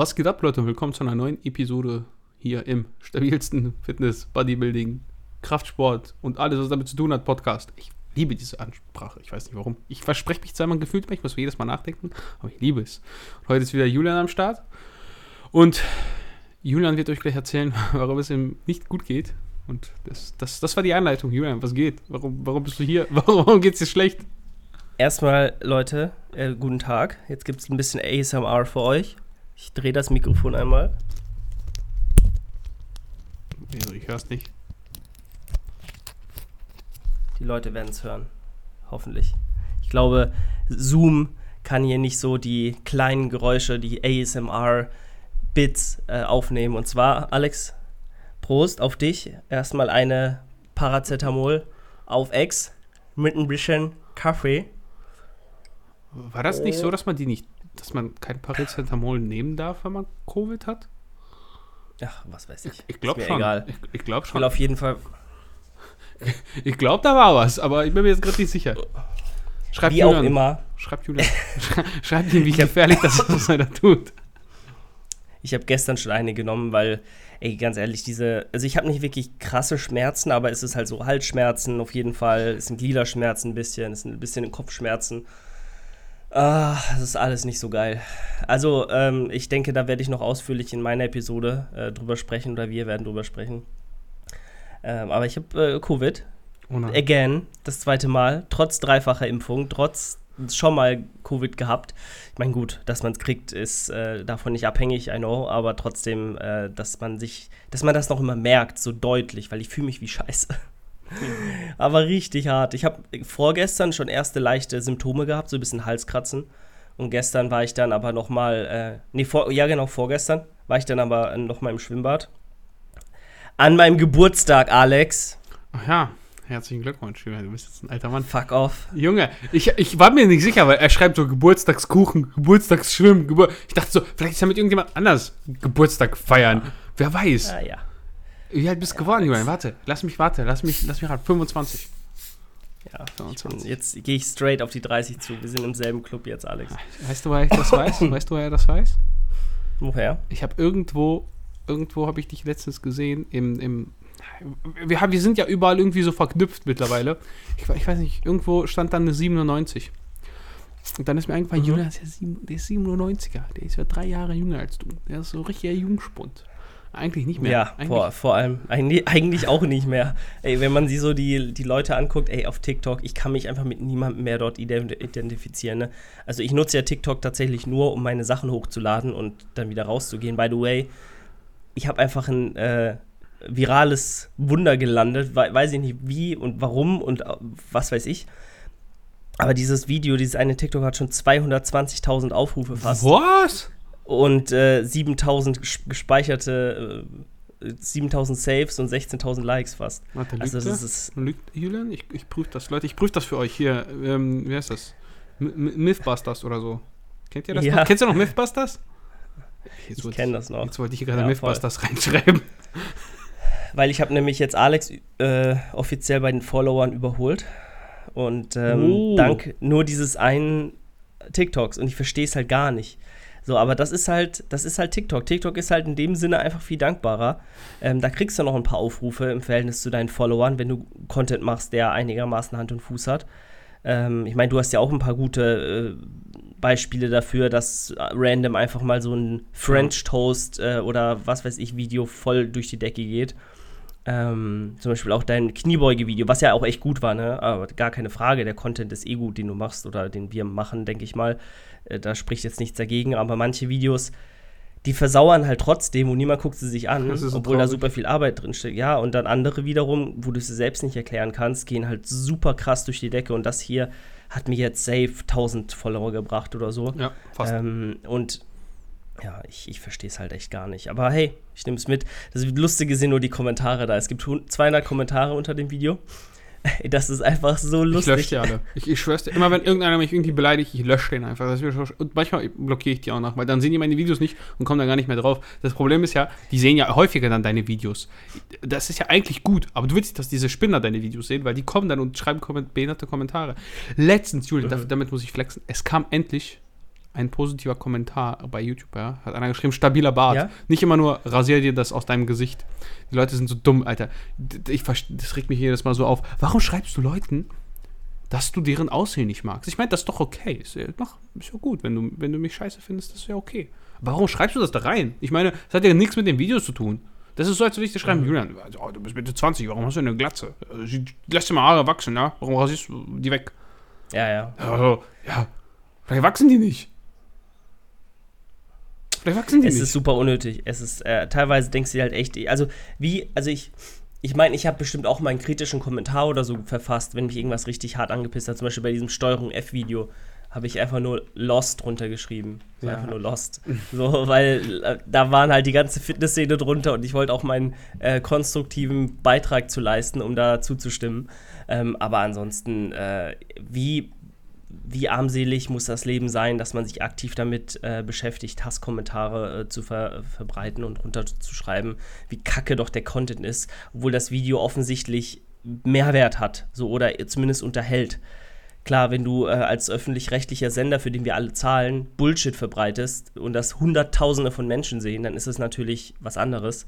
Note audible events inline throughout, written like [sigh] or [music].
Was geht ab, Leute? Willkommen zu einer neuen Episode hier im stabilsten Fitness, Bodybuilding, Kraftsport und alles, was damit zu tun hat, Podcast. Ich liebe diese Ansprache. Ich weiß nicht warum. Ich verspreche mich zweimal gefühlt, ich muss jedes Mal nachdenken, aber ich liebe es. Heute ist wieder Julian am Start. Und Julian wird euch gleich erzählen, [laughs] warum es ihm nicht gut geht. Und das, das, das war die Einleitung. Julian, was geht? Warum, warum bist du hier? [laughs] Warum, warum geht es dir schlecht? Erstmal, Leute, äh, guten Tag. Jetzt gibt es ein bisschen ASMR für euch. Ich drehe das Mikrofon einmal. Also, ich höre es nicht. Die Leute werden es hören. Hoffentlich. Ich glaube, Zoom kann hier nicht so die kleinen Geräusche, die ASMR-Bits äh, aufnehmen. Und zwar, Alex, Prost auf dich. Erstmal eine Paracetamol auf Ex mit ein bisschen Kaffee. War das nicht so, dass man die nicht, dass man kein Paracetamol nehmen darf, wenn man Covid hat? Ach, was weiß ich. Ich glaube schon. Egal. Ich, ich glaube Ich will schon. auf jeden Fall, [laughs] Ich glaube, da war was, aber ich bin mir jetzt gerade nicht sicher. Schreibt wie auch Julian. immer, Schreibt Julian. Schrei- [laughs] Schreibt ihm, wie gefährlich das ist, was er da tut. Ich habe gestern schon eine genommen, weil, ey, ganz ehrlich, diese, also ich habe nicht wirklich krasse Schmerzen, aber es ist halt so Halsschmerzen auf jeden Fall, es sind Gliederschmerzen ein bisschen, es sind ein bisschen Kopfschmerzen. Ah, das ist alles nicht so geil. Also, ähm, ich denke, da werde ich noch ausführlich in meiner Episode äh, drüber sprechen oder wir werden drüber sprechen. Ähm, aber ich habe äh, Covid, Oh again, das zweite Mal, trotz dreifacher Impfung, trotz schon mal Covid gehabt. Ich meine, gut, dass man es kriegt, ist äh, davon nicht abhängig, I know, aber trotzdem, äh, dass man sich, dass man das noch immer merkt, so deutlich, weil ich fühle mich wie Scheiße. [laughs] aber richtig hart. Ich habe vorgestern schon erste leichte Symptome gehabt, so ein bisschen Halskratzen. Und gestern war ich dann aber noch mal, äh, nee, vor, ja genau, vorgestern war ich dann aber noch mal im Schwimmbad. An meinem Geburtstag, Alex. Ach ja, herzlichen Glückwunsch, Julian. Du bist jetzt ein alter Mann. Fuck off. Junge, ich, ich war mir nicht sicher, weil er schreibt so Geburtstagskuchen, Geburtstagsschwimmen, Gebur Ich dachte so, vielleicht ist er mit irgendjemand anders Geburtstag feiern. Wer weiß. Ah ja. Wie alt bist du geworden, Julian? Warte, lass mich, warte, lass mich, lass mich raten. 25. Ja, ich 25. bin, jetzt gehe ich straight auf die 30 zu. Wir sind im selben Club jetzt, Alex. Weißt du, woher ich das weiß? Weißt du, woher er das weiß? Woher? Ich habe irgendwo, irgendwo habe ich dich letztens gesehen im, im wir, haben, wir sind ja überall irgendwie so verknüpft mittlerweile. Ich, ich weiß nicht, irgendwo stand dann eine 97. Und dann ist mir eingefallen, Mhm. Julian ist ja sieben, der ist 97er. Der ist ja drei Jahre jünger als du. Der ist so richtiger Jungspund. Eigentlich nicht mehr. Ja, Eigentlich, vor, vor allem. Eigentlich, eigentlich auch nicht mehr. [laughs] Ey, wenn man sich so die, die Leute anguckt, ey, auf TikTok, ich kann mich einfach mit niemandem mehr dort ident- identifizieren. Ne? Also ich nutze ja TikTok tatsächlich nur, um meine Sachen hochzuladen und dann wieder rauszugehen. By the way, ich habe einfach ein äh, virales Wunder gelandet. We weiß ich nicht wie und warum und äh, was weiß ich. Aber dieses Video, dieses eine TikTok hat schon 220.000 Aufrufe fast. Was? Und äh, 7000 ges- gespeicherte, äh, 7000 Saves und 16.000 Likes fast. Warte, lügt Also er? das ist, Lügt Julian? Ich, ich prüfe das, Leute. Ich prüfe das für euch hier. Ähm, wie heißt das? M Mythbusters oder so. Kennt ihr das Ja. noch? Kennst du noch Mythbusters? Jetzt ich kenne das noch. Jetzt wollte ich hier gerade Ja, Mythbusters reinschreiben. [laughs] Weil ich habe nämlich jetzt Alex äh, offiziell bei den Followern überholt. Und ähm, Oh. dank nur dieses einen TikToks. Und ich verstehe es halt gar nicht. So, aber das ist halt, das ist halt TikTok. TikTok ist halt in dem Sinne einfach viel dankbarer. Ähm, da kriegst du noch ein paar Aufrufe im Verhältnis zu deinen Followern, wenn du Content machst, der einigermaßen Hand und Fuß hat. Ähm, ich meine, du hast ja auch ein paar gute äh, Beispiele dafür, dass äh, random einfach mal so ein French Toast äh, oder was weiß ich Video voll durch die Decke geht. Ähm, zum Beispiel auch dein Kniebeuge-Video, was ja auch echt gut war, ne? Aber gar keine Frage, der Content ist eh gut, den du machst oder den wir machen, denke ich mal. Äh, da spricht jetzt nichts dagegen, aber manche Videos, die versauern halt trotzdem und niemand guckt sie sich an, so obwohl da traurig. super viel Arbeit drinsteckt. Ja, und dann andere wiederum, wo du es dir selbst nicht erklären kannst, gehen halt super krass durch die Decke und das hier hat mir jetzt safe 1000 Follower gebracht oder so. Ja, fast. Ähm, und ja, ich, ich verstehe es halt echt gar nicht. Aber hey, ich nehme es mit. Das Lustige sind nur die Kommentare da. Es gibt hun- 200 Kommentare unter dem Video. [laughs] Das ist einfach so ich lustig. lösche die alle. Ich, ich schwör's dir, immer wenn irgendeiner mich irgendwie beleidigt, ich lösche den einfach. Und manchmal blockiere ich die auch noch, weil dann sehen die meine Videos nicht und kommen da gar nicht mehr drauf. Das Problem ist ja, die sehen ja häufiger dann deine Videos. Das ist ja eigentlich gut, aber du willst nicht, dass diese Spinner deine Videos sehen, weil die kommen dann und schreiben komment behinderte Kommentare. Letztens, Julian, Mhm. damit muss ich flexen, es kam endlich ein positiver Kommentar bei YouTube, ja. Hat einer geschrieben, stabiler Bart. Ja? Nicht immer nur rasier dir das aus deinem Gesicht. Die Leute sind so dumm, Alter. Ich, das regt mich jedes Mal so auf. Warum schreibst du Leuten, dass du deren Aussehen nicht magst? Ich meine, das ist doch okay. Ist ja, ist ja gut. Wenn du, wenn du mich scheiße findest, das ist ja okay. Warum schreibst du das da rein? Ich meine, das hat ja nichts mit den Videos zu tun. Das ist so, als würde ich dir schreiben, Julian, oh, du bist Mitte 20, warum hast du eine Glatze? Äh, Lass dir mal Haare wachsen, ja? Warum rasierst du die weg? Ja, ja. Also, ja, vielleicht wachsen die nicht. Vielleicht wachsen die Es nicht. ist super unnötig. Es ist, äh, teilweise denkst du dir halt echt, also wie, also ich, ich meine, ich habe bestimmt auch mal einen kritischen Kommentar oder so verfasst, wenn mich irgendwas richtig hart angepisst hat. Zum Beispiel bei diesem Steuerung F-Video habe ich einfach nur Lost drunter geschrieben. So Ja. Einfach nur Lost. So, weil äh, da waren halt die ganze Fitnessszene drunter und ich wollte auch meinen äh, konstruktiven Beitrag zu leisten, um da zuzustimmen. Ähm, aber ansonsten, äh, wie wie armselig muss das Leben sein, dass man sich aktiv damit äh, beschäftigt, Hasskommentare äh, zu ver verbreiten und runterzuschreiben, wie kacke doch der Content ist, obwohl das Video offensichtlich Mehrwert hat, so oder zumindest unterhält. Klar, wenn du äh, als öffentlich-rechtlicher Sender, für den wir alle zahlen, Bullshit verbreitest und das Hunderttausende von Menschen sehen, dann ist es natürlich was anderes.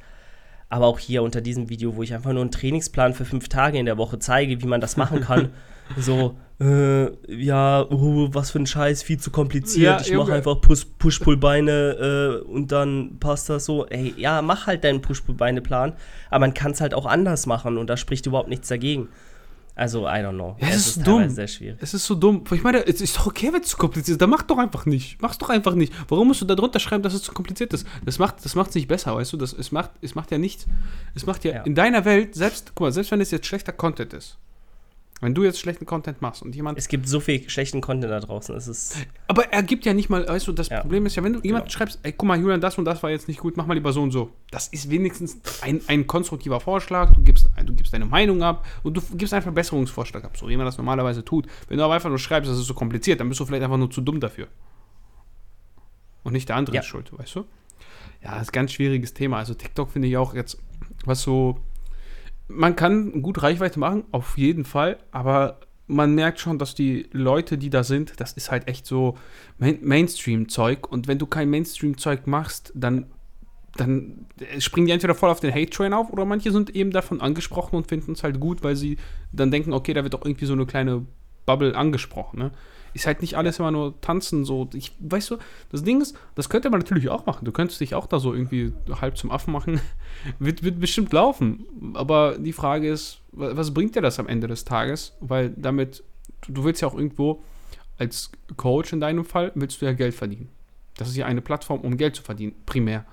Aber auch hier unter diesem Video, wo ich einfach nur einen Trainingsplan für fünf Tage in der Woche zeige, wie man das machen kann, [laughs] so, äh, ja, oh, was für ein Scheiß, viel zu kompliziert. Ja, ich mache einfach Push- Push-Pull-Beine äh, und dann passt das so. Ey, ja, mach halt deinen Push-Pull-Beine-Plan, aber man kann es halt auch anders machen und da spricht überhaupt nichts dagegen. Also, I don't know. Ja, es Es ist teilweise dumm. sehr schwierig. Es ist so dumm. Ich meine, es ist doch okay, wenn es zu kompliziert ist. Dann mach doch einfach nicht. Mach's doch einfach nicht. Warum musst du da drunter schreiben, dass es zu kompliziert ist? Das macht das macht's nicht besser, weißt du? Das, es, macht, es macht ja nichts. Es macht ja, Ja. in deiner Welt, selbst, guck mal, selbst wenn es jetzt schlechter Content ist, wenn du jetzt schlechten Content machst und jemand Es gibt so viel schlechten Content da draußen. Es ist. Aber er gibt ja nicht mal, weißt du, das Ja. Problem ist ja, wenn du jemand Genau. schreibst, ey, guck mal, Julian, das und das war jetzt nicht gut, mach mal lieber so und so. Das ist wenigstens ein, ein konstruktiver Vorschlag, du gibst, du gibst deine Meinung ab und du gibst einen Verbesserungsvorschlag ab, so wie man das normalerweise tut. Wenn du aber einfach nur schreibst, das ist so kompliziert, dann bist du vielleicht einfach nur zu dumm dafür. Und nicht der andere Ja. ist schuld, weißt du? Ja, das ist ein ganz schwieriges Thema. Also TikTok finde ich auch jetzt, was so, man kann gut Reichweite machen, auf jeden Fall, aber man merkt schon, dass die Leute, die da sind, das ist halt echt so Main Mainstream-Zeug. Und wenn du kein Mainstream-Zeug machst, dann, dann springen die entweder voll auf den Hate-Train auf oder manche sind eben davon angesprochen und finden es halt gut, weil sie dann denken, okay, da wird doch irgendwie so eine kleine Bubble angesprochen. Ne? Ist halt nicht alles immer nur tanzen, so. Ich, weißt du, das Ding ist, das könnte man natürlich auch machen. Du könntest dich auch da so irgendwie halb zum Affen machen. [laughs] wird, wird bestimmt laufen. Aber die Frage ist, wa- was bringt dir das am Ende des Tages? Weil damit, du, willst ja auch irgendwo als Coach in deinem Fall, willst du ja Geld verdienen. Das ist ja eine Plattform, um Geld zu verdienen, primär.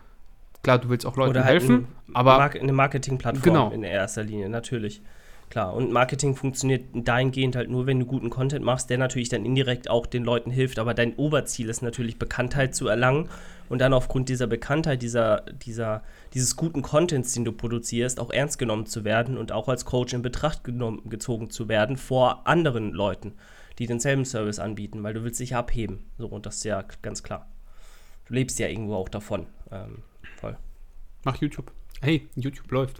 Klar, du willst auch Leuten halt helfen, ein, aber eine Marketingplattform Genau. in erster Linie, natürlich. Klar, und Marketing funktioniert dahingehend halt nur, wenn du guten Content machst, der natürlich dann indirekt auch den Leuten hilft. Aber dein Oberziel ist natürlich, Bekanntheit zu erlangen und dann aufgrund dieser Bekanntheit, dieser, dieser, dieses guten Contents, den du produzierst, auch ernst genommen zu werden und auch als Coach in Betracht genommen, gezogen zu werden vor anderen Leuten, die denselben Service anbieten, weil du willst dich abheben. So, und das ist ja ganz klar. Du lebst ja irgendwo auch davon. Ähm, voll. Mach YouTube. Hey, YouTube läuft.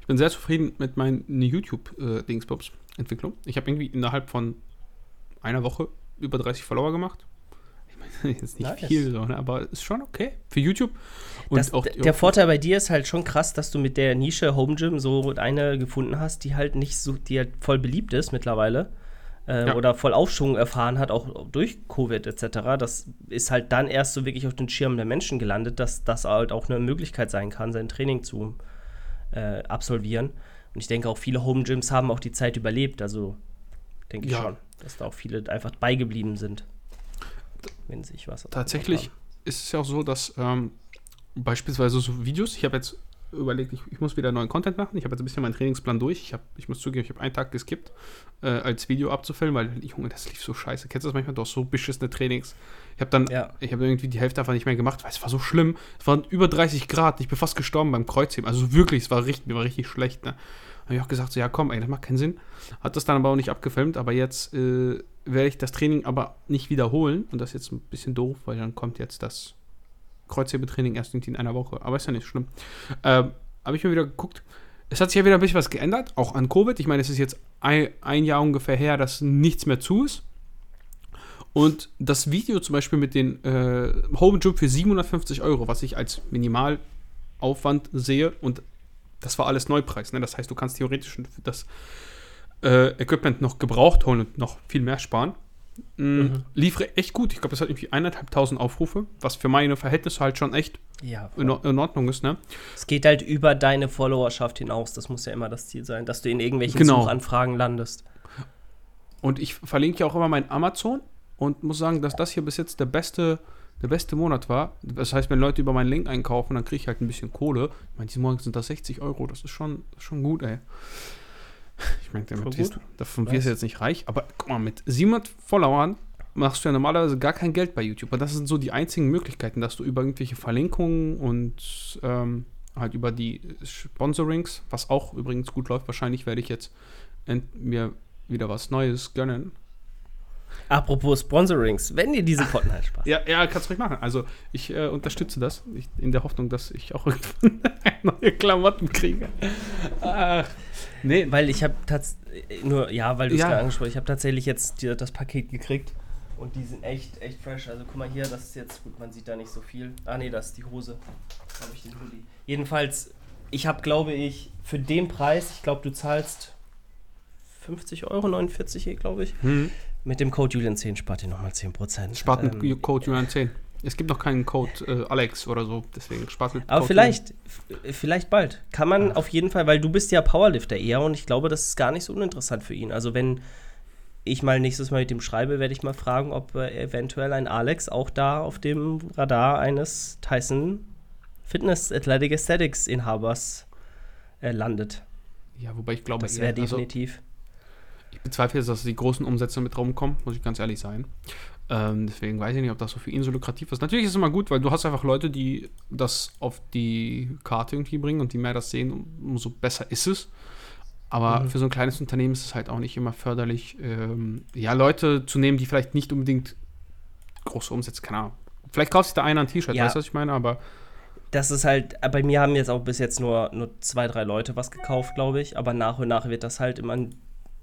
Ich bin sehr zufrieden mit meinen YouTube-Dingsbums-Entwicklung. ich habe irgendwie innerhalb von einer Woche über 30 Follower gemacht. Ich meine, [laughs] jetzt nicht Nice. viel, so, ne? aber ist schon okay für YouTube. Und Das, auch der Vorteil bei dir ist halt schon krass, dass du mit der Nische Home Gym so eine gefunden hast, die halt nicht so, die halt voll beliebt ist mittlerweile. Äh, Ja. Oder voll Aufschwung erfahren hat, auch durch Covid etc. Das ist halt dann erst so wirklich auf den Schirm der Menschen gelandet, dass das halt auch eine Möglichkeit sein kann, sein Training zu äh, absolvieren. Und ich denke auch viele Home Gyms haben auch die Zeit überlebt. Also denke ich Ja. schon, dass da auch viele einfach beigeblieben sind. Wenn sich was. Tatsächlich ist es ja auch so, dass ähm, beispielsweise so Videos, ich habe jetzt überlegt, ich, ich muss wieder neuen Content machen. Ich habe jetzt ein bisschen meinen Trainingsplan durch. Ich, hab, ich muss zugeben, ich habe einen Tag geskippt, äh, als Video abzufilmen, weil, Junge, das lief so scheiße. Kennst du das manchmal? Doch so beschissene Trainings. Ich habe dann, Ja. ich habe irgendwie die Hälfte einfach nicht mehr gemacht, weil es war so schlimm. Es waren über 30 Grad. Ich bin fast gestorben beim Kreuzheben. Also wirklich, es war richtig, mir war richtig schlecht. Ne? habe ich auch gesagt, so, ja komm, ey, das macht keinen Sinn. Hat das dann aber auch nicht abgefilmt, aber jetzt äh, werde ich das Training aber nicht wiederholen und das ist jetzt ein bisschen doof, weil dann kommt jetzt das Kreuzhebetraining erst in einer Woche. Aber ist ja nicht schlimm. Ähm, habe ich mir wieder geguckt. Es hat sich ja wieder ein bisschen was geändert, auch an Covid. Ich meine, es ist jetzt ein, ein Jahr ungefähr her, dass nichts mehr zu ist. Und das Video zum Beispiel mit den äh, Home Gym für 750 Euro, was ich als Minimalaufwand sehe, und das war alles Neupreis. Ne? Das heißt, du kannst theoretisch das äh, Equipment noch gebraucht holen und noch viel mehr sparen. Mm, mhm. Lief echt gut. Ich glaube, das hat irgendwie eineinhalbtausend Aufrufe, was für meine Verhältnisse halt schon echt ja, in, in, Ordnung ist. Ne? Es geht halt über deine Followerschaft hinaus. Das muss ja immer das Ziel sein, dass du in irgendwelchen genau. Suchanfragen landest. Und ich verlinke ja auch immer mein Amazon und muss sagen, dass das hier bis jetzt der beste, der beste Monat war. Das heißt, wenn Leute über meinen Link einkaufen, dann kriege ich halt ein bisschen Kohle. Ich meine, diesen Monat sind das 60 Euro. Das ist schon, das ist schon gut, ey. [laughs] Ich meine, damit wirst, davon wirst du jetzt nicht reich. Aber guck mal, mit 700 Followern machst du ja normalerweise gar kein Geld bei YouTube. Und das sind so die einzigen Möglichkeiten, dass du über irgendwelche Verlinkungen und ähm, halt über die Sponsorings, was auch übrigens gut läuft, wahrscheinlich werde ich jetzt mir wieder was Neues gönnen. Apropos Sponsorings, wenn ihr diese Potten halt Spaß Ja, ja, kannst du ruhig machen. Also, ich äh, unterstütze das ich, in der Hoffnung, dass ich auch [laughs] irgendwann neue Klamotten kriege. Ach, nee. Weil ich habe tatsächlich, nur, ja, weil du es ja. gerade angesprochen ich habe tatsächlich jetzt die, das Paket gekriegt und die sind echt, echt fresh. Also, guck mal hier, das ist jetzt, gut, man sieht da nicht so viel. Ah, nee, das ist die Hose. Da habe ich den Hoodie. Jedenfalls, ich habe, glaube ich, für den Preis, ich glaube, du zahlst 50 Euro, 49, glaube ich. Mhm. Mit dem Code Julian10 spart ihr nochmal 10%. Spart mit ähm, Code Julian10. Es gibt noch keinen Code äh, Alex oder so, deswegen mit Aber vielleicht, vielleicht bald. Kann man ja. auf jeden Fall, weil du bist ja Powerlifter eher und ich glaube, das ist gar nicht so uninteressant für ihn. Also wenn ich mal nächstes Mal mit ihm schreibe, werde ich mal fragen, ob äh, eventuell ein Alex auch da auf dem Radar eines Tyson Fitness Athletic Aesthetics Inhabers äh, landet. Ja, wobei ich glaube, das wäre also definitiv. Also ich bezweifle jetzt, dass die großen Umsätze mit rumkommen, muss ich ganz ehrlich sein. Ähm, deswegen weiß ich nicht, ob das so für ihn so lukrativ ist. Natürlich ist es immer gut, weil du hast einfach Leute, die das auf die Karte irgendwie bringen und die mehr das sehen, umso besser ist es. Aber mhm. für so ein kleines Unternehmen ist es halt auch nicht immer förderlich, ähm, ja, Leute zu nehmen, die vielleicht nicht unbedingt große Umsätze, keine Ahnung. Vielleicht kauft sich da einer ein T-Shirt, ja. weißt du, was ich meine? Aber das ist halt, bei mir haben jetzt auch bis jetzt nur, nur zwei, drei Leute was gekauft, glaube ich. Aber nach und nach wird das halt immer ein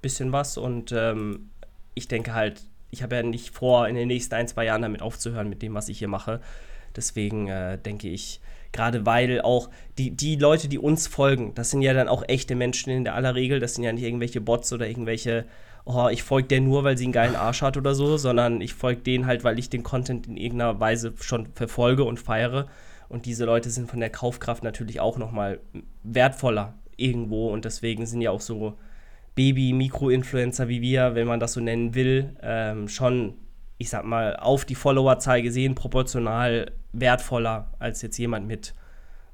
bisschen was und ähm, ich denke halt, ich habe ja nicht vor, in den nächsten ein, zwei Jahren damit aufzuhören mit dem, was ich hier mache. Deswegen äh, denke ich, gerade weil auch die, die Leute, die uns folgen, das sind ja dann auch echte Menschen in der aller Regel, das sind ja nicht irgendwelche Bots oder irgendwelche, oh, ich folge der nur, weil sie einen geilen Arsch hat oder so, sondern ich folge denen halt, weil ich den Content in irgendeiner Weise schon verfolge und feiere. Und diese Leute sind von der Kaufkraft natürlich auch nochmal wertvoller irgendwo und deswegen sind ja auch so Baby-Mikro-Influencer wie wir, wenn man das so nennen will, ähm, schon, ich sag mal, auf die Followerzahl gesehen proportional wertvoller als jetzt jemand mit,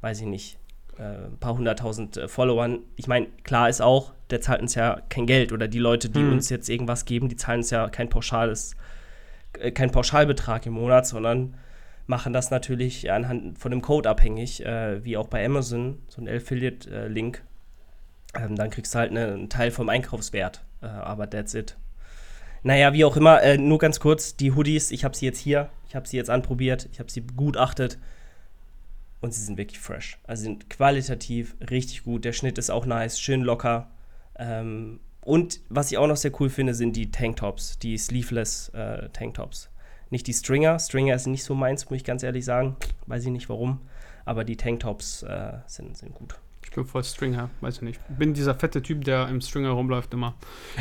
weiß ich nicht, äh, ein paar hunderttausend äh, Followern. Ich meine, klar ist auch, der zahlt uns ja kein Geld oder die Leute, die hm. uns jetzt irgendwas geben, die zahlen uns ja kein pauschales, äh, kein Pauschalbetrag im Monat, sondern machen das natürlich anhand von dem Code abhängig, äh, wie auch bei Amazon, so ein Affiliate-Link ähm, dann kriegst du halt ne, einen Teil vom Einkaufswert. Äh, aber that's it. Naja, wie auch immer, äh, nur ganz kurz, die Hoodies, ich habe sie jetzt hier, ich habe sie jetzt anprobiert, ich habe sie begutachtet und sie sind wirklich fresh. Also sind qualitativ richtig gut, der Schnitt ist auch nice, schön locker. Ähm, und was ich auch noch sehr cool finde, sind die Tanktops, die Sleeveless äh, Tanktops. Nicht die Stringer, Stringer ist nicht so meins, muss ich ganz ehrlich sagen, weiß ich nicht warum, aber die Tanktops äh, sind, sind gut. Ich bin voll Stringer, weiß ich nicht. Ich bin dieser fette Typ, der im Stringer rumläuft immer.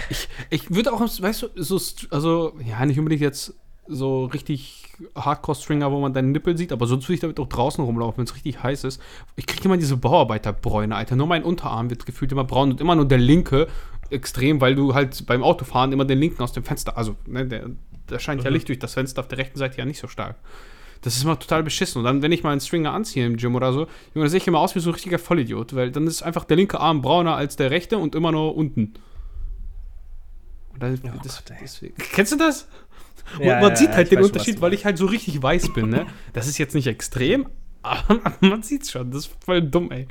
Ich, ich würde auch, weißt du, so, also, ja, nicht unbedingt jetzt so richtig Hardcore-Stringer, wo man deinen Nippel sieht, aber sonst würde ich damit auch draußen rumlaufen, wenn es richtig heiß ist. Ich kriege immer diese Bauarbeiterbräune, Alter. Nur mein Unterarm wird gefühlt immer braun und immer nur der linke extrem, weil du halt beim Autofahren immer den linken aus dem Fenster, also, ne, der, da scheint mhm. ja Licht durch das Fenster auf der rechten Seite ja nicht so stark. Das ist immer total beschissen. Und dann, wenn ich mal einen Stringer anziehe im Gym oder so, dann sehe ich immer aus wie so ein richtiger Vollidiot, weil dann ist einfach der linke Arm brauner als der rechte und immer nur unten. Das, oh das, deswegen. Kennst du das? Und ja, man ja, sieht halt den Unterschied, schon, weil ich halt so richtig weiß bin, ne? Das ist jetzt nicht extrem, [laughs] aber man sieht's schon. Das ist voll dumm, ey.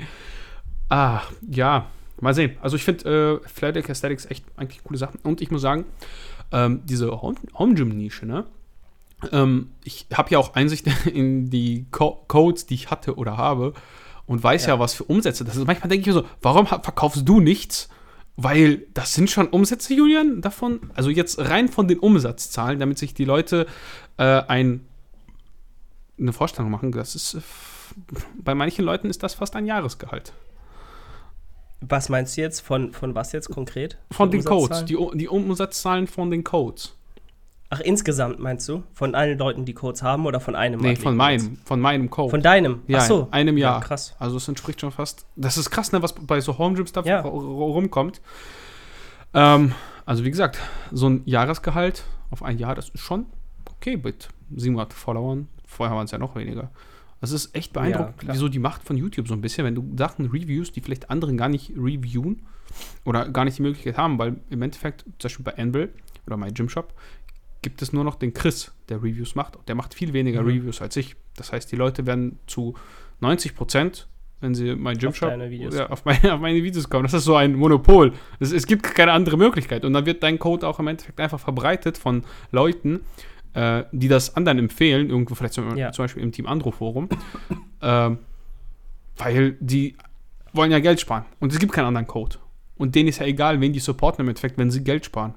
Ah, ja. Mal sehen. Also ich finde äh, Flatic Aesthetics echt eigentlich coole Sachen. Und ich muss sagen, ähm, diese Home-Gym-Nische, ne? Ähm, ich habe ja auch Einsicht [laughs] in die Co Codes, die ich hatte oder habe und weiß ja, ja was für Umsätze das ist. Manchmal denke ich mir so, warum verkaufst du nichts, Weil das sind schon Umsätze, Julian, davon. Also jetzt rein von den Umsatzzahlen, damit sich die Leute äh, ein, eine Vorstellung machen. Das ist äh, bei manchen Leuten ist das fast ein Jahresgehalt. Was meinst du jetzt? Von, von was jetzt konkret? Von, den Codes. Die, die Umsatzzahlen von den Codes. Ach, insgesamt meinst du? Von allen Leuten, die Codes haben oder von einem? Nee, von meinem, von meinem Code. Von deinem? Ja, Ach so. in einem Jahr. Ja, krass. Also es entspricht schon fast. Das ist krass, ne, was bei so Home Gym Stuff Ja. rumkommt. Ähm, also wie gesagt, so ein Jahresgehalt auf ein Jahr, das ist schon okay mit 700 Followern. Vorher waren es ja noch weniger. Das ist echt beeindruckend, klar. wieso die Macht von YouTube so ein bisschen, wenn du Sachen reviewst, die vielleicht anderen gar nicht reviewen oder gar nicht die Möglichkeit haben, weil im Endeffekt, zum Beispiel bei Anvil oder My Gym Shop, gibt es nur noch den Chris, der Reviews macht. Der macht viel weniger Mhm. Reviews als ich. Das heißt, die Leute werden zu 90 Prozent, wenn sie My Gym Auf ja, auf, meine, [laughs] auf meine Videos kommen. Das ist so ein Monopol. Es, es gibt keine andere Möglichkeit. Und dann wird dein Code auch im Endeffekt einfach verbreitet von Leuten, äh, die das anderen empfehlen, irgendwo vielleicht zum, Ja. zum Beispiel im Team Andro Forum, [laughs] ähm, weil die wollen ja Geld sparen. Und es gibt keinen anderen Code. Und denen ist ja egal, wen die supporten im Endeffekt, wenn sie Geld sparen.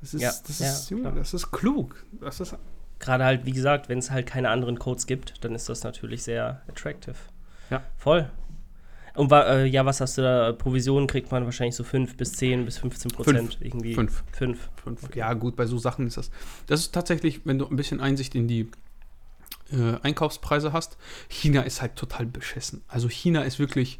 Das ist, Ja, das, ja, ist Junge, klar. das ist klug. Das ist Gerade halt, wie gesagt, wenn es halt keine anderen Codes gibt, dann ist das natürlich sehr attractive. Ja. Voll. Und äh, ja, was hast du da? Provisionen kriegt man wahrscheinlich so 5 bis 10 bis 15 Prozent irgendwie. fünf. 5. Fünf. Okay. Ja, gut, bei so Sachen ist das. Das ist tatsächlich, wenn du ein bisschen Einsicht in die äh, Einkaufspreise hast. China ist halt total beschissen. Also China ist wirklich.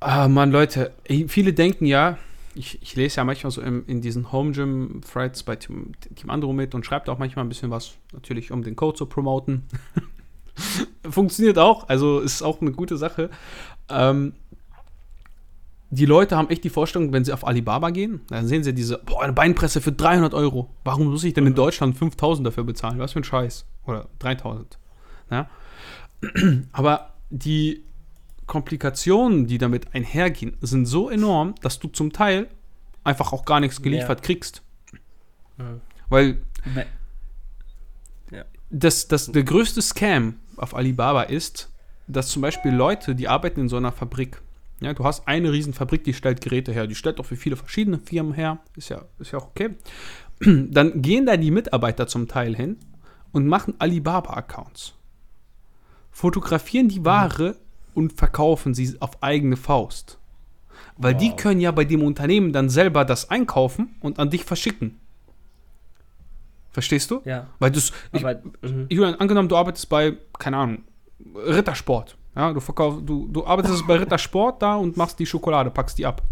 Ah, Mann, Leute, viele denken ja, ich, ich lese ja manchmal so im, in diesen Home Gym Threads bei Team, Team Andro mit und schreibe auch manchmal ein bisschen was, natürlich um den Code zu promoten. [laughs] Funktioniert auch, also ist auch eine gute Sache. Ähm, die Leute haben echt die Vorstellung, wenn sie auf Alibaba gehen, dann sehen sie diese, boah, eine Beinpresse für 300 Euro. Warum muss ich denn in Deutschland 5000 dafür bezahlen? Was für ein Scheiß. Oder 3000. Ja? [clears throat] Aber die Komplikationen, die damit einhergehen, sind so enorm, dass du zum Teil einfach auch gar nichts geliefert kriegst. Mhm. Weil. Ja. das, das, der größte Scam auf Alibaba ist, dass zum Beispiel Leute, die arbeiten in so einer Fabrik, ja, du hast eine riesen Fabrik, die stellt Geräte her, die stellt auch für viele verschiedene Firmen her, ist ja, ist ja auch okay. [clears throat] Dann gehen da die Mitarbeiter zum Teil hin und machen Alibaba-Accounts. Fotografieren die Ware und verkaufen sie auf eigene Faust. Weil die Wow. können ja bei dem Unternehmen dann selber das einkaufen und an dich verschicken. Verstehst du? Ja. Weil du Aber, mhm. Julian, angenommen, du arbeitest bei, keine Ahnung, Rittersport. Ja, du, verkauf, du, du arbeitest bei Rittersport da und machst die Schokolade, packst die ab.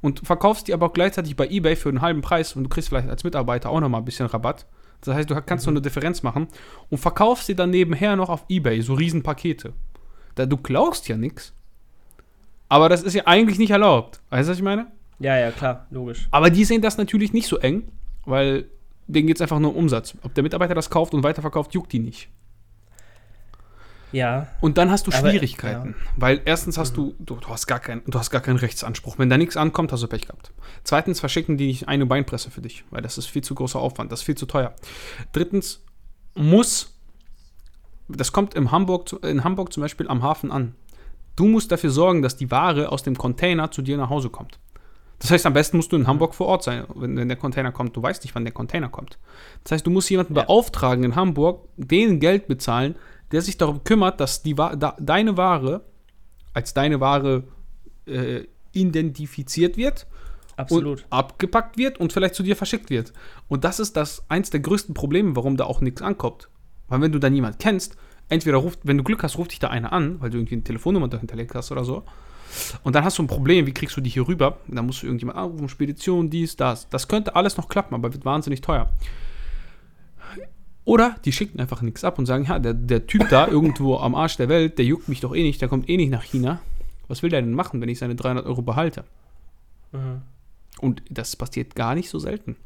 Und verkaufst die aber auch gleichzeitig bei Ebay für einen halben Preis und du kriegst vielleicht als Mitarbeiter auch nochmal ein bisschen Rabatt. Das heißt, du kannst so eine Differenz machen und verkaufst sie dann nebenher noch auf Ebay, so Riesenpakete. Da du klaust ja nichts. Aber das ist ja eigentlich nicht erlaubt. Weißt du, was ich meine? ja, ja, klar, logisch. Aber die sehen das natürlich nicht so eng, weil denen geht es einfach nur um Umsatz. Ob der Mitarbeiter das kauft und weiterverkauft, juckt die nicht. Ja, Und dann hast du Aber, Schwierigkeiten, weil erstens hast du, du, du hast gar keinen, du hast gar keinen Rechtsanspruch. Wenn da nichts ankommt, hast du Pech gehabt. Zweitens verschicken die nicht eine Beinpresse für dich, weil das ist viel zu großer Aufwand, das ist viel zu teuer. Drittens muss, das kommt in Hamburg, in Hamburg zum Beispiel am Hafen an. Du musst dafür sorgen, dass die Ware aus dem Container zu dir nach Hause kommt. Das heißt, am besten musst du in Hamburg vor Ort sein, wenn, wenn der Container kommt. Du weißt nicht, wann der Container kommt. Das heißt, du musst jemanden Ja. beauftragen in Hamburg, den Geld bezahlen, der sich darum kümmert, dass die, da, deine Ware als deine Ware äh, identifiziert wird absolut. und abgepackt wird und vielleicht zu dir verschickt wird. Und das ist das eins der größten Probleme, warum da auch nichts ankommt. Weil wenn du da niemand kennst, entweder ruft, wenn du Glück hast, ruft dich da einer an, weil du irgendwie eine Telefonnummer dahinterlegt hast oder so. Und dann hast du ein Problem, wie kriegst du die hier rüber? Dann musst du irgendjemand anrufen, Spedition, dies, das. Das könnte alles noch klappen, aber wird wahnsinnig teuer. Oder die schicken einfach nichts ab und sagen, ja, der, der Typ da [laughs] irgendwo am Arsch der Welt, der juckt mich doch eh nicht, der kommt eh nicht nach China. Was will der denn machen, wenn ich seine 300 Euro behalte? Mhm. Und das passiert gar nicht so selten.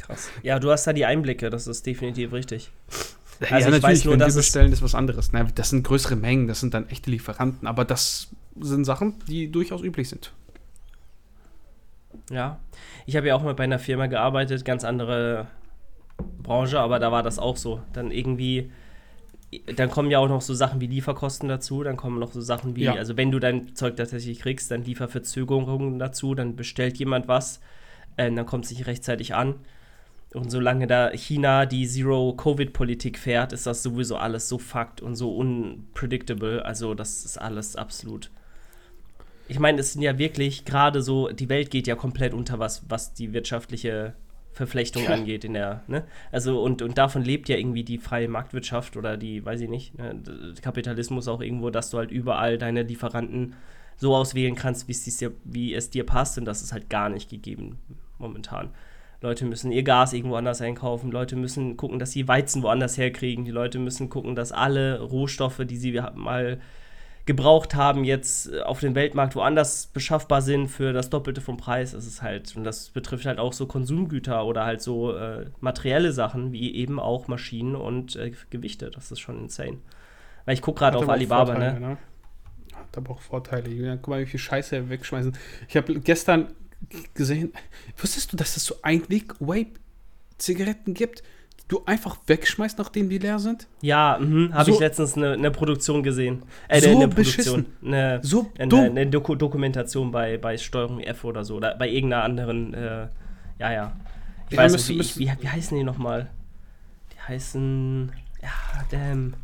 Krass. Ja, du hast da die Einblicke, das ist definitiv richtig. Also Also ja, ich natürlich, weiß nur, wenn wir dass es- bestellen, ist was anderes. Ne? Das sind größere Mengen, das sind dann echte Lieferanten, aber das sind Sachen, die durchaus üblich sind. Ja. Ich habe ja auch mal bei einer Firma gearbeitet, ganz andere Branche, aber da war das auch so. Dann irgendwie dann kommen ja auch noch so Sachen wie Lieferkosten dazu, dann kommen noch so Sachen wie, Ja. also wenn du dein Zeug tatsächlich kriegst, dann Lieferverzögerungen dazu, dann bestellt jemand was, äh, dann kommt es nicht rechtzeitig an. Und solange da China die Zero-Covid-Politik fährt, ist das sowieso alles so fucked und so unpredictable. Also, das ist alles absolut. Ich meine, es sind ja wirklich gerade so, die Welt geht ja komplett unter, was, was die wirtschaftliche Verflechtung Ja. angeht in der, ne? Also, und, und davon lebt ja irgendwie die freie Marktwirtschaft oder die, weiß ich nicht, ne? Kapitalismus auch irgendwo, dass du halt überall deine Lieferanten so auswählen kannst, wie es dir, wie es dir passt. Und das ist halt gar nicht gegeben momentan. Leute müssen ihr Gas irgendwo anders einkaufen. Leute müssen gucken, dass sie Weizen woanders herkriegen. Die Leute müssen gucken, dass alle Rohstoffe, die sie mal gebraucht haben, jetzt äh, auf dem Weltmarkt woanders beschaffbar sind für das Doppelte vom Preis. Das ist halt, und das betrifft halt auch so Konsumgüter oder halt so äh, materielle Sachen, wie eben auch Maschinen und äh, Gewichte. Das ist schon insane. Weil ich gucke gerade auf Alibaba, Vorteile, ne? Hat aber auch Vorteile. Julian, guck mal, wie viel Scheiße wir wegschmeißen. Ich habe gestern gesehen, wusstest du, dass es so Einweg-Vape-Zigaretten gibt, die du einfach wegschmeißt, nachdem die leer sind? Ja, mhm, habe So- ich letztens eine ne Produktion gesehen. Äh, So eine ne. Produktion. Eine, So eine, Doku Dokumentation bei, bei Steuerung F oder so. Oder bei irgendeiner anderen, äh, ja, ja. Ich Ja, weiß müsste- nicht, wie, wie, wie heißen die nochmal? Die heißen, ja, damn.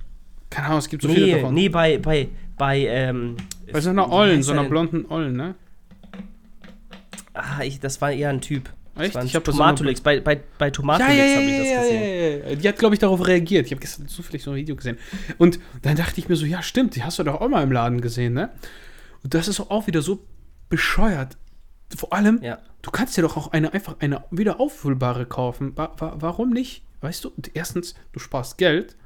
Keine Ahnung, es gibt so viele Nee, davon. nee, bei, bei, bei, ähm. Bei so einer Ollen, so er einer blonden Ollen, ne? Ah, ich, das war eher ein Typ. Echt? Ich das so eine- Tomatolix. Bei, bei, bei Tomatolix ja, ja, habe ich das gesehen. ja. Die hat, glaube ich, darauf reagiert. Ich habe gestern zufällig so ein Video gesehen. Und dann dachte ich mir so, ja, stimmt, die hast du doch auch mal im Laden gesehen, ne? Und das ist auch wieder so bescheuert. Vor allem, Ja. du kannst dir doch auch eine einfach eine wieder auffüllbare kaufen. Wa wa warum nicht? Weißt du, erstens, du sparst Geld.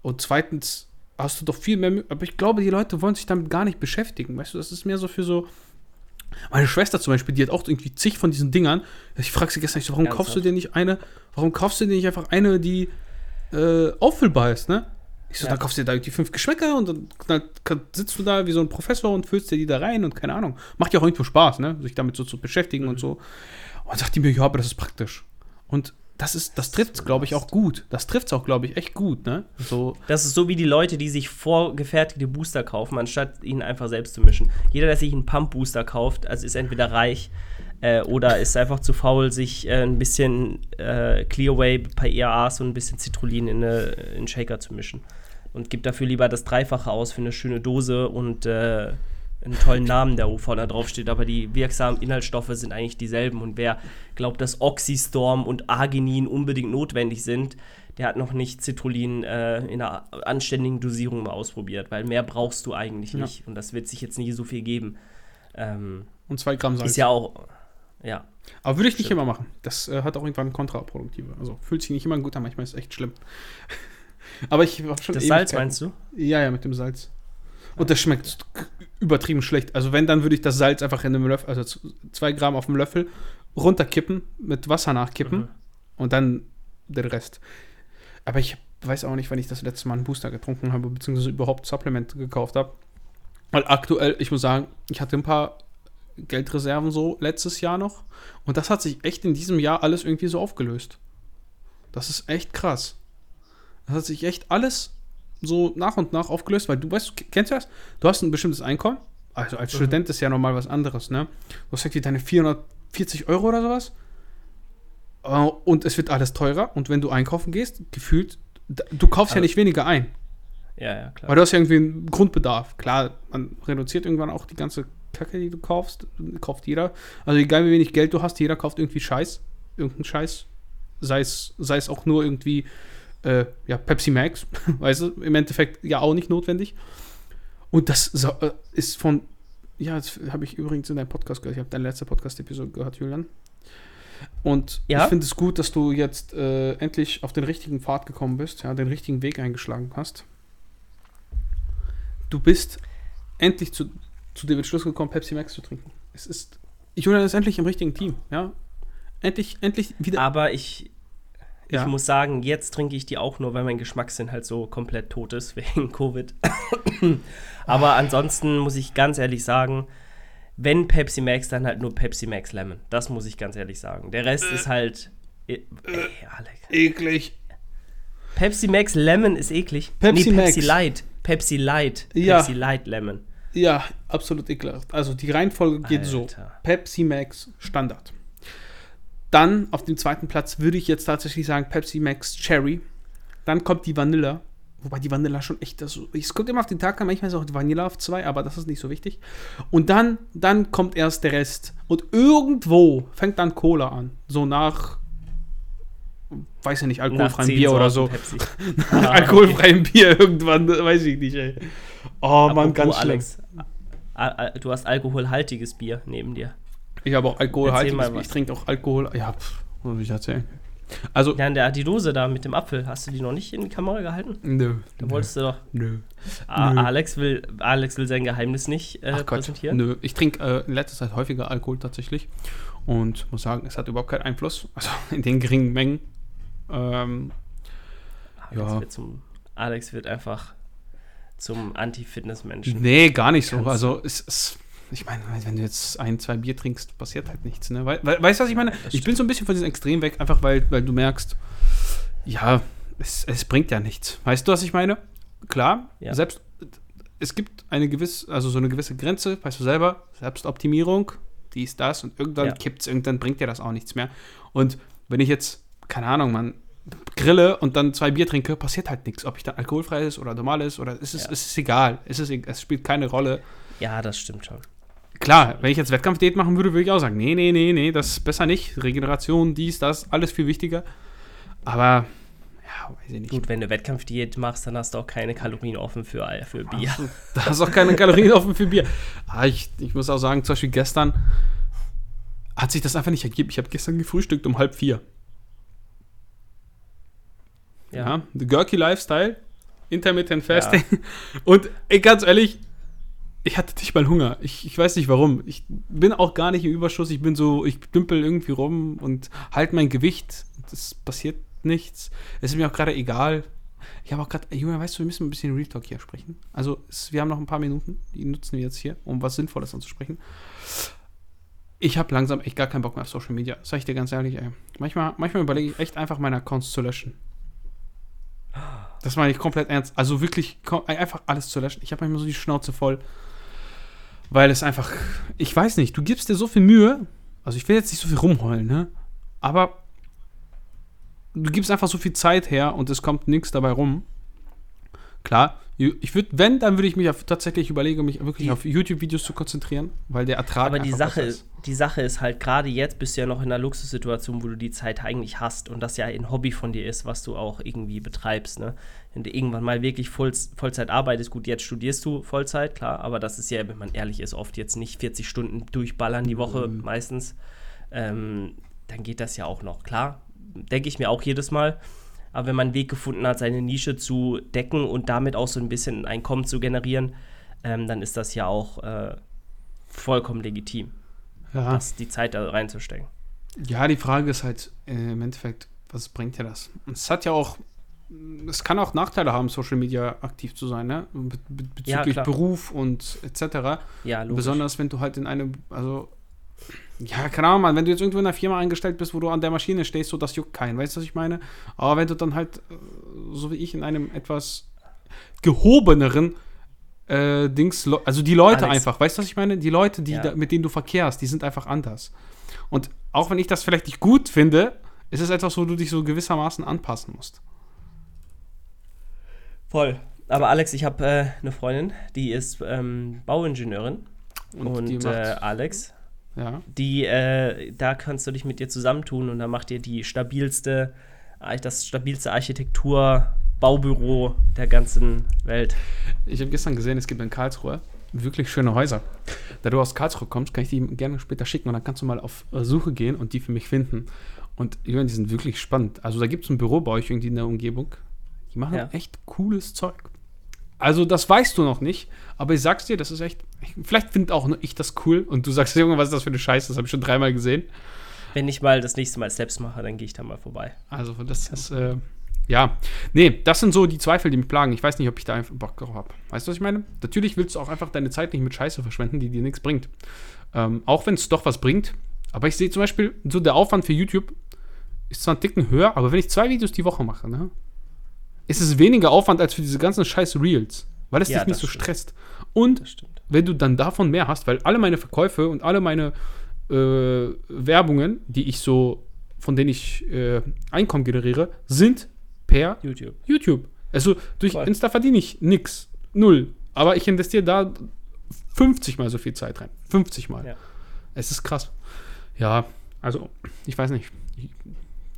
Und zweitens hast du doch viel mehr. Aber ich glaube, die Leute wollen sich damit gar nicht beschäftigen. Weißt du, das ist mehr so für so. Meine Schwester zum Beispiel, die hat auch irgendwie zig von diesen Dingern. Ich frage sie gestern, ich so, warum kaufst du Ernsthaft? dir nicht eine, warum kaufst du dir nicht einfach eine, die äh, auffüllbar ist, ne? Ich so, Ja. dann kaufst du dir da die fünf Geschmäcker und dann, dann sitzt du da wie so ein Professor und füllst dir die da rein und keine Ahnung. Macht ja auch irgendwo Spaß, ne? Sich damit so zu beschäftigen und so. Und sagt die mir, ja, aber das ist praktisch. Und das ist, das trifft glaube ich, auch gut. Das trifft auch, glaube ich, echt gut, ne? So, Das ist so wie die Leute, die sich vorgefertigte Booster kaufen, anstatt ihn einfach selbst zu mischen. Jeder, der sich einen Pump-Booster kauft, also ist entweder reich äh, oder ist einfach zu faul, sich äh, ein bisschen äh, Clearway bei EAAs und ein bisschen Citrullin in, eine, in einen Shaker zu mischen. Und gibt dafür lieber das Dreifache aus für eine schöne Dose und äh, einen tollen Namen, der vorne drauf steht. Aber die wirksamen Inhaltsstoffe sind eigentlich dieselben. Und wer glaubt, dass Oxystorm und Arginin unbedingt notwendig sind, der hat noch nicht Citrullin äh, in einer anständigen Dosierung mal ausprobiert, weil mehr brauchst du eigentlich Ja. nicht. Und das wird sich jetzt nicht so viel geben. Ähm, und zwei Gramm Salz. ist ja auch, ja. Aber würde ich nicht Stimmt. immer machen. Das äh, hat auch irgendwann kontraproduktive. Also fühlt sich nicht immer gut an, manchmal ist es echt schlimm. [laughs] Aber ich habe schon. Das Salz meinst du? Ja, ja, mit dem Salz. Und das schmeckt übertrieben schlecht. Also wenn, dann würde ich das Salz einfach in einem Löffel, also zwei Gramm auf dem Löffel, runterkippen, mit Wasser nachkippen Mhm. und dann den Rest. Aber ich weiß auch nicht, wann ich das letzte Mal einen Booster getrunken habe, beziehungsweise überhaupt Supplemente gekauft habe. Weil aktuell, ich muss sagen, ich hatte ein paar Geldreserven so letztes Jahr noch. Und das hat sich echt in diesem Jahr alles irgendwie so aufgelöst. Das ist echt krass. Das hat sich echt alles so nach und nach aufgelöst, weil du weißt, kennst du das? Du hast ein bestimmtes Einkommen. Also als Mhm. Student ist ja nochmal was anderes, ne? Du hast irgendwie deine 440 Euro oder sowas. Äh, Und es wird alles teurer. Und wenn du einkaufen gehst, gefühlt, du kaufst ja Also- nicht weniger ein. Ja, ja, klar. Weil du hast ja irgendwie einen Grundbedarf. Klar, man reduziert irgendwann auch die ganze Kacke, die du kaufst. Kauft jeder. Also egal wie wenig Geld du hast, jeder kauft irgendwie Scheiß. Irgendeinen Scheiß. Sei es, sei es auch nur irgendwie, äh, ja, Pepsi Max. [laughs] weißt du, im Endeffekt ja auch nicht notwendig. Und das äh, ist von, ja, das habe ich übrigens in deinem Podcast gehört. Ich habe deine letzte Podcast-Episode gehört, Julian. Und Ja? ich finde es gut, dass du jetzt äh, endlich auf den richtigen Pfad gekommen bist, ja, den richtigen Weg eingeschlagen hast du bist endlich zu, zu dem Entschluss gekommen, Pepsi Max zu trinken. Es ist, Julian ist endlich im richtigen Team, ja. Endlich, endlich wieder. Aber ich, Ja. ich muss sagen, jetzt trinke ich die auch nur, weil mein Geschmackssinn halt so komplett tot ist [laughs] wegen Covid. [coughs] Aber ansonsten muss ich ganz ehrlich sagen, wenn Pepsi Max, dann halt nur Pepsi Max Lemon. Das muss ich ganz ehrlich sagen. Der Rest ist halt. Ey, Alec. Eklig. Pepsi Max Lemon ist eklig. Pepsi nee, Pepsi Max. Light. Pepsi Light. Ja. Pepsi Light Lemon. Ja, absolut ekelhaft. Also die Reihenfolge geht so. Alter. Pepsi Max Standard. Dann auf dem zweiten Platz würde ich jetzt tatsächlich sagen Pepsi Max Cherry. Dann kommt die Vanilla. Wobei die Vanilla schon echt, das, es kommt immer auf den Tag an, manchmal ist auch die Vanilla auf zwei, aber das ist nicht so wichtig. Und dann, dann kommt erst der Rest. Und irgendwo fängt dann Cola an. So nach, weiß ich nicht, alkoholfreiem Bier oder Sorten so. Pepsi. [laughs] Nach alkoholfreiem Bier irgendwann, weiß ich nicht, ey. Oh Mann, ganz schlimm. Alex. Du hast alkoholhaltiges Bier neben dir. Ich habe auch alkoholhaltiges Bier. Ich trinke auch Alkohol. Ja, pff, soll ich erzählen? Also, Ja, in der die Dose da mit dem Apfel, hast du die noch nicht in die Kamera gehalten? nö. Da wolltest du doch. Nö. A- Nö. Alex will, Alex will sein Geheimnis nicht äh, Ach Gott, präsentieren. nö. Ich trinke äh, in letzter Zeit häufiger Alkohol tatsächlich. Und muss sagen, es hat überhaupt keinen Einfluss. [laughs] Also in den geringen Mengen. Ähm, Alex, Ja. wird zum, Alex wird einfach zum Anti-Fitness-Menschen. nee, gar nicht so. Also es ist. Ich meine, wenn du jetzt ein, zwei Bier trinkst, passiert halt nichts. Ne? Wei- wei- weißt du, was ich meine? Ich bin so ein bisschen von diesem Extrem weg, einfach weil, weil du merkst, ja, es, es bringt ja nichts. Weißt du, was ich meine? Klar, Ja. selbst es gibt eine gewisse, also so eine gewisse Grenze, weißt du selber, Selbstoptimierung, dies, das und irgendwann Ja. kippt's, irgendwann bringt dir das auch nichts mehr. Und wenn ich jetzt, keine Ahnung, man grille und dann zwei Bier trinke, passiert halt nichts. Ob ich dann alkoholfrei ist oder normal ist oder es ist, Ja. es ist egal. Es, ist, es spielt keine Rolle. Ja, das stimmt schon. Klar, wenn ich jetzt Wettkampfdiät machen würde, würde ich auch sagen, nee, nee, nee, nee, das ist besser nicht. Regeneration, dies, das, alles viel wichtiger. Aber, ja, weiß ich nicht. Gut, wenn du Wettkampfdiät machst, dann hast du auch keine Kalorien offen für, äh, für Bier. Hast du- Da hast auch keine Kalorien [laughs] offen für Bier. Ah, ich, ich muss auch sagen, zum Beispiel gestern hat sich das einfach nicht ergeben. Ich habe gestern gefrühstückt um halb vier. Ja, The Gurky Lifestyle, Intermittent Fasting. [laughs] Und ey, ganz ehrlich, ich hatte nicht mal Hunger. Ich, ich weiß nicht warum. Ich bin auch gar nicht im Überschuss. Ich bin so, ich dümpel irgendwie rum und halte mein Gewicht. Es passiert nichts. Es ist mir auch gerade egal. Ich habe auch gerade, Junge, weißt du, wir müssen ein bisschen Real Talk hier sprechen. Also, es, wir haben noch ein paar Minuten, die nutzen wir jetzt hier, um was Sinnvolles anzusprechen. Ich habe langsam echt gar keinen Bock mehr auf Social Media. Sag ich dir ganz ehrlich, ey. Manchmal, manchmal überlege ich echt einfach, meine Accounts zu löschen. Das meine ich komplett ernst. Also wirklich einfach alles zu löschen. Ich habe manchmal so die Schnauze voll. Weil es einfach, ich weiß nicht, du gibst dir so viel Mühe. Also ich will jetzt nicht so viel rumheulen, ne? Aber du gibst einfach so viel Zeit her und es kommt nichts dabei rum. Klar, ich würde, wenn, dann würde ich mich auf, tatsächlich überlegen, mich wirklich auf YouTube-Videos zu konzentrieren, weil der Ertrag Aber die Sache, ist. die Sache ist halt, gerade jetzt bist du ja noch in einer Luxussituation, wo du die Zeit eigentlich hast und das ja ein Hobby von dir ist, was du auch irgendwie betreibst. Ne? Wenn du irgendwann mal wirklich Voll, Vollzeit arbeitest, gut, jetzt studierst du Vollzeit, klar, aber das ist ja, wenn man ehrlich ist, oft jetzt nicht 40 Stunden durchballern die Woche Mhm. meistens. Ähm, dann geht das ja auch noch. Klar, denke ich mir auch jedes Mal. Aber wenn man einen Weg gefunden hat, seine Nische zu decken und damit auch so ein bisschen ein Einkommen zu generieren, ähm, dann ist das ja auch äh, vollkommen legitim Ja. das, die Zeit da reinzustecken. Ja, die Frage ist halt äh, im Endeffekt, was bringt dir das? Und es hat ja auch, es kann auch Nachteile haben, Social Media aktiv zu sein, ne? Be be Ja, bezüglich klar. Beruf und etc. Ja, logisch. Besonders wenn du halt in einem, also, ja, keine Ahnung, Mann, wenn du jetzt irgendwo in einer Firma eingestellt bist, wo du an der Maschine stehst, so das juckt keinen, weißt du, was ich meine? Aber wenn du dann halt, äh, so wie ich, in einem etwas gehobeneren äh, Dings, also die Leute Alex. einfach, weißt du, was ich meine? Die Leute, die Ja. da, mit denen du verkehrst, die sind einfach anders. Und auch wenn ich das vielleicht nicht gut finde, ist es etwas, wo du dich so gewissermaßen anpassen musst. Voll. Aber Alex, ich habe äh, eine Freundin, die ist ähm, Bauingenieurin. Und, die äh, Alex, ja. die, äh, da kannst du dich mit dir zusammentun und dann macht ihr die stabilste, äh, das stabilste Architektur-Baubüro der ganzen Welt. Ich habe gestern gesehen, es gibt in Karlsruhe wirklich schöne Häuser. Da du aus Karlsruhe kommst, kann ich die gerne später schicken und dann kannst du mal auf äh, Suche gehen und die für mich finden. Und ich meine, die sind wirklich spannend. Also da gibt es ein Büro bei euch irgendwie in der Umgebung. Die machen Ja. echt cooles Zeug. Also das weißt du noch nicht, aber ich sag's dir, das ist echt. Vielleicht finde auch nur ich das cool und du sagst, [laughs] Junge, was ist das für eine Scheiße? Das habe ich schon dreimal gesehen. Wenn ich mal das nächste Mal Steps mache, dann gehe ich da mal vorbei. Also das ist, äh, ja. Nee, das sind so die Zweifel, die mich plagen. Ich weiß nicht, ob ich da einfach Bock drauf habe. Weißt du, was ich meine? Natürlich willst du auch einfach deine Zeit nicht mit Scheiße verschwenden, die dir nichts bringt. Ähm, auch wenn es doch was bringt. Aber ich sehe zum Beispiel, so der Aufwand für YouTube ist zwar ein Ticken höher, aber wenn ich zwei Videos die Woche mache, ne? Ist es weniger Aufwand als für diese ganzen scheiß Reels, weil es Ja, dich nicht so stimmt. stresst. Und wenn du dann davon mehr hast, weil alle meine Verkäufe und alle meine äh, Werbungen, die ich so, von denen ich äh, Einkommen generiere, sind per YouTube. YouTube. Also durch Voll. Insta verdiene ich nix. Null. Aber ich investiere da 50 mal so viel Zeit rein. 50 mal. Ja. Es ist krass. Ja, also, ich weiß nicht. Ich-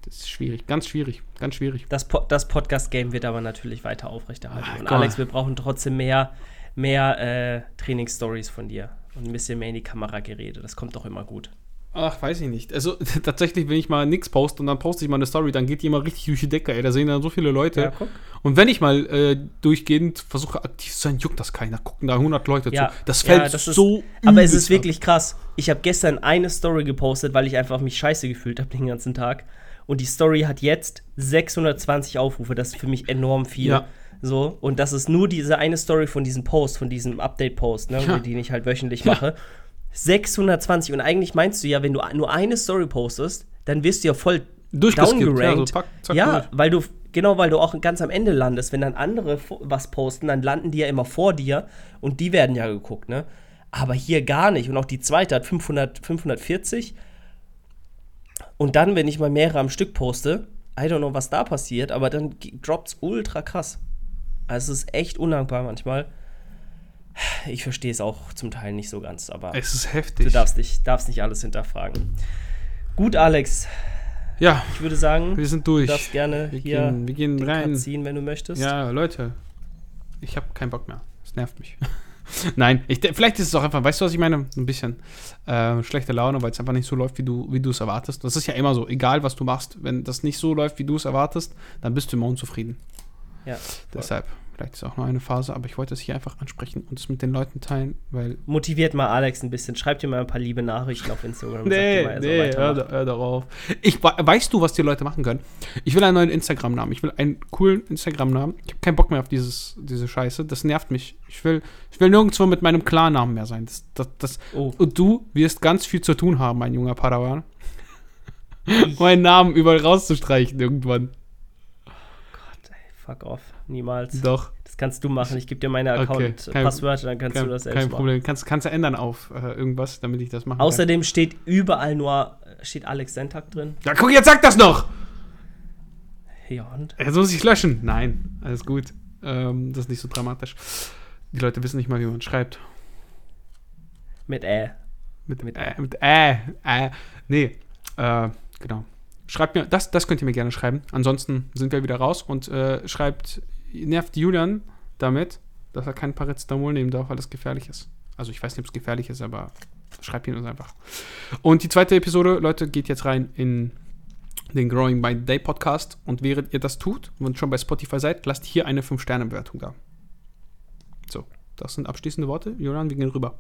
Das ist schwierig. Ganz schwierig. Ganz schwierig. Das, po das Podcast-Game wird aber natürlich weiter aufrechterhalten. Ach, und. Alex, wir brauchen trotzdem mehr, mehr äh, Trainingsstories von dir. Und ein bisschen mehr in die Kamera gerede. Das kommt doch immer gut. Ach, weiß ich nicht. Also [laughs] tatsächlich, wenn ich mal nichts poste und dann poste ich mal eine Story, dann geht die immer richtig durch die Decke, ey. Da sehen dann so viele Leute. guck. Und wenn ich mal äh, durchgehend versuche aktiv zu sein, juckt das keiner. Gucken da 100 Leute Ja, zu. Das ja, fällt das ist- so Aber es ist wirklich krass. Ich habe gestern eine Story gepostet, weil ich einfach mich scheiße gefühlt habe den ganzen Tag. Und die Story hat jetzt 620 Aufrufe. Das ist für mich enorm viel. Ja. So, und das ist nur diese eine Story von diesem Post, von diesem Update-Post, ne, Ja. den ich halt wöchentlich Ja. mache. 620. Und eigentlich meinst du ja, wenn du nur eine Story postest, dann wirst du ja voll Durchgeskippt, ja, so downgerankt. pack, zack, ja, weil du, genau, weil du auch ganz am Ende landest. Wenn dann andere was posten, dann landen die ja immer vor dir und die werden ja geguckt, ne? Aber hier gar nicht. Und auch die zweite hat 500, 540. Und dann, wenn ich mal mehrere am Stück poste, I don't know, was da passiert, aber dann droppt es ultra krass. Also es ist echt undankbar manchmal. Ich verstehe es auch zum Teil nicht so ganz, aber Es ist du heftig. darfst nicht, darfst nicht alles hinterfragen. Gut, Alex, Ja, ich würde sagen, wir sind du durch. darfst gerne Wir hier gehen, wir gehen rein. Cut ziehen, wenn du möchtest. Ja, Leute, ich habe keinen Bock mehr. Es nervt mich. [laughs] [laughs] Nein, ich, vielleicht ist es auch einfach, weißt du, was ich meine? Ein bisschen äh, schlechte Laune, weil es einfach nicht so läuft, wie du wie du es erwartest. Das ist ja immer so, egal was du machst, wenn das nicht so läuft, wie du es erwartest, dann bist du immer unzufrieden. Ja. Deshalb, vielleicht ist es auch nur eine Phase, aber ich wollte es hier einfach ansprechen und es mit den Leuten teilen, weil. Motiviert mal Alex ein bisschen. Schreibt ihm mal ein paar liebe Nachrichten auf Instagram. Nee, mal, soll nee, hör, hör darauf. Ich, weißt du, was die Leute machen können? Ich will einen neuen Instagram-Namen. Ich will einen coolen Instagram-Namen. Ich habe keinen Bock mehr auf dieses, diese Scheiße. Das nervt mich. Ich will, ich will nirgendwo mit meinem Klarnamen mehr sein. Das, das, das, Oh, und du wirst ganz viel zu tun haben, mein junger Padawan. [laughs] meinen Namen überall rauszustreichen irgendwann. Fuck off. Niemals. Doch, Das kannst du machen. Ich gebe dir meine Okay, Account-Passwörter, dann kannst kein, du das selbst kein machen. Problem. Kannst, kannst du ändern auf äh, irgendwas, damit ich das machen Außerdem steht überall nur, steht Alex Sentak drin. kann. Ja, guck, jetzt sag das noch! Ja, und? Jetzt muss ich löschen. Nein, alles gut. Ähm, das ist nicht so dramatisch. Die Leute wissen nicht mal, wie man schreibt. Mit Ä. Mit, Mit äh, mit äh, äh. Nee, äh, genau. Schreibt mir, das, das könnt ihr mir gerne schreiben. Ansonsten sind wir wieder raus und äh, schreibt, nervt Julian damit, dass er kein Paracetamol nehmen darf, weil das gefährlich ist. Also ich weiß nicht, ob es gefährlich ist, aber schreibt ihn uns einfach. Und die zweite Episode, Leute, geht jetzt rein in den Growing by Day Podcast. Und während ihr das tut und schon bei Spotify seid, lasst hier eine 5-Sterne-Bewertung da. So, das sind abschließende Worte. Julian, wir gehen rüber.